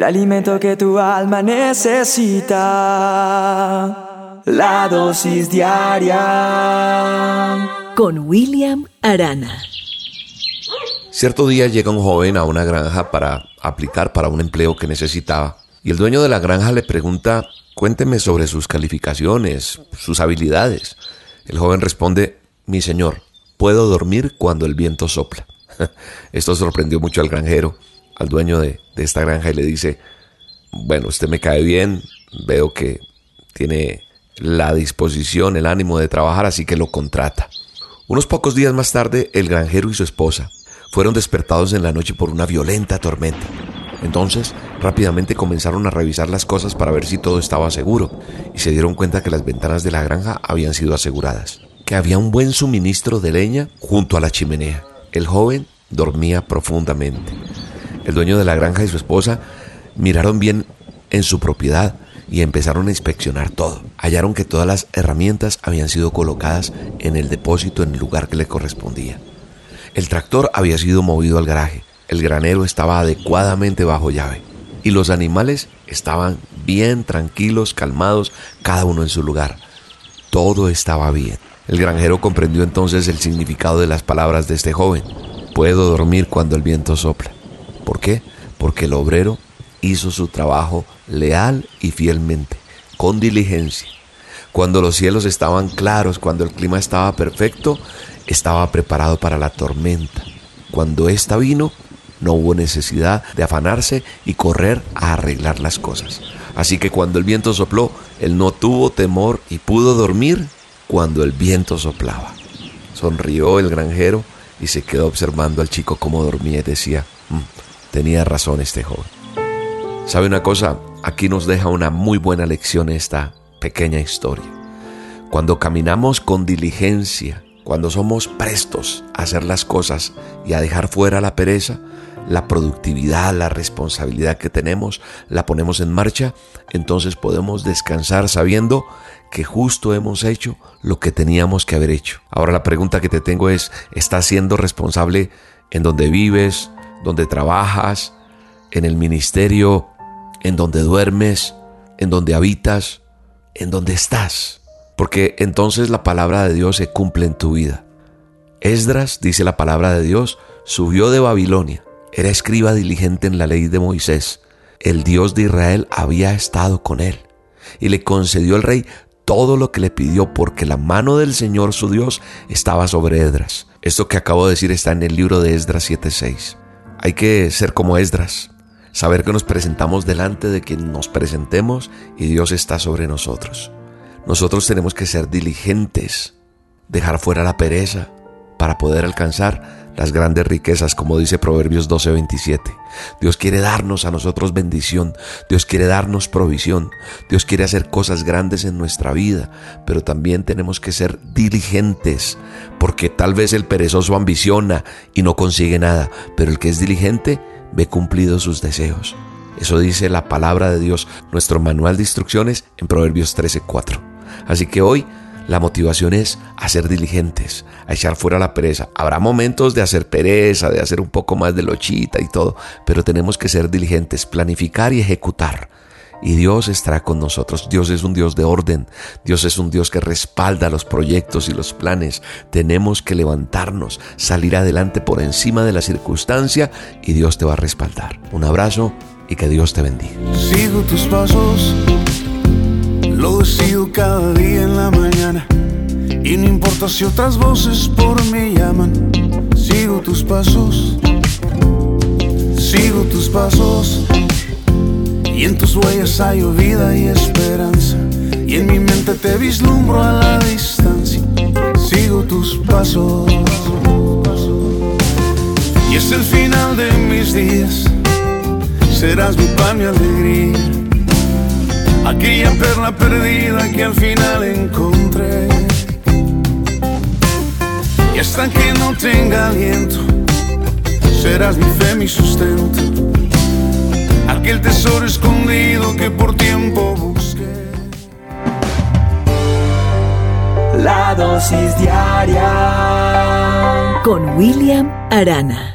el alimento que tu alma necesita. La dosis diaria con William Arana. Cierto día llega un joven a una granja para aplicar para un empleo que necesitaba y el dueño de la granja le pregunta, cuénteme sobre sus calificaciones, sus habilidades. El joven responde, mi señor, puedo dormir cuando el viento sopla. Esto sorprendió mucho al granjero, al dueño de, esta granja y le dice, bueno, usted me cae bien, veo que tiene la disposición, el ánimo de trabajar, así que lo contrata. Unos pocos días más tarde, el granjero y su esposa fueron despertados en la noche por una violenta tormenta. Entonces, rápidamente comenzaron a revisar las cosas para ver si todo estaba seguro y se dieron cuenta que las ventanas de la granja habían sido aseguradas, que había un buen suministro de leña junto a la chimenea. El joven dormía profundamente. El dueño de la granja y su esposa miraron bien en su propiedad y empezaron a inspeccionar todo. Hallaron que todas las herramientas habían sido colocadas en el depósito en el lugar que le correspondía. El tractor había sido movido al garaje, el granero estaba adecuadamente bajo llave y los animales estaban bien tranquilos, calmados, cada uno en su lugar. Todo estaba bien. El granjero comprendió entonces el significado de las palabras de este joven. Puedo dormir cuando el viento sopla. ¿Por qué? Porque el obrero hizo su trabajo leal y fielmente, con diligencia. Cuando los cielos estaban claros, cuando el clima estaba perfecto, estaba preparado para la tormenta. Cuando ésta vino, no hubo necesidad de afanarse y correr a arreglar las cosas. Así que cuando el viento sopló, él no tuvo temor y pudo dormir cuando el viento soplaba. Sonrió el granjero y se quedó observando al chico cómo dormía y decía, mm, tenía razón este joven. ¿Sabe una cosa? Aquí nos deja una muy buena lección esta pequeña historia. Cuando caminamos con diligencia, cuando somos prestos a hacer las cosas y a dejar fuera la pereza, la productividad, la responsabilidad que tenemos, la ponemos en marcha, entonces podemos descansar sabiendo que justo hemos hecho lo que teníamos que haber hecho. Ahora la pregunta que te tengo es, ¿estás siendo responsable en donde vives, donde trabajas, en el ministerio, en donde duermes, en donde habitas, en donde estás? Porque entonces la palabra de Dios se cumple en tu vida. Esdras, dice la palabra de Dios, subió de Babilonia. Era escriba diligente en la ley de Moisés. El Dios de Israel había estado con él y le concedió el rey todo lo que le pidió porque la mano del Señor su Dios estaba sobre Esdras. Esto que acabo de decir está en el libro de Esdras 7:6. Hay que ser como Esdras, saber que nos presentamos delante de quien nos presentemos y Dios está sobre nosotros. Nosotros tenemos que ser diligentes, dejar fuera la pereza para poder alcanzar las grandes riquezas, como dice Proverbios 12:27. Dios quiere darnos a nosotros bendición, Dios quiere darnos provisión, Dios quiere hacer cosas grandes en nuestra vida, pero también tenemos que ser diligentes, porque tal vez el perezoso ambiciona y no consigue nada, pero el que es diligente ve cumplidos sus deseos. Eso dice la palabra de Dios, nuestro manual de instrucciones en Proverbios 13:4. Así que hoy la motivación es a ser diligentes, a echar fuera la pereza. Habrá momentos de hacer pereza, de hacer un poco más de lochita y todo, pero tenemos que ser diligentes, planificar y ejecutar. Y Dios estará con nosotros. Dios es un Dios de orden. Dios es un Dios que respalda los proyectos y los planes. Tenemos que levantarnos, salir adelante por encima de la circunstancia y Dios te va a respaldar. Un abrazo y que Dios te bendiga. Sigo tus pasos lo decido cada día en la mañana. Y no importa si otras voces por mí llaman. Sigo tus pasos. Sigo tus pasos. Y en tus huellas hay vida y esperanza. Y en mi mente te vislumbro a la distancia. Sigo tus pasos. Y es el final de mis días. Serás mi pan, mi alegría aquella perla perdida que al final encontré. Y hasta que no tenga aliento, serás mi fe, mi sustento. Aquel tesoro escondido que por tiempo busqué. La dosis diaria con William Arana.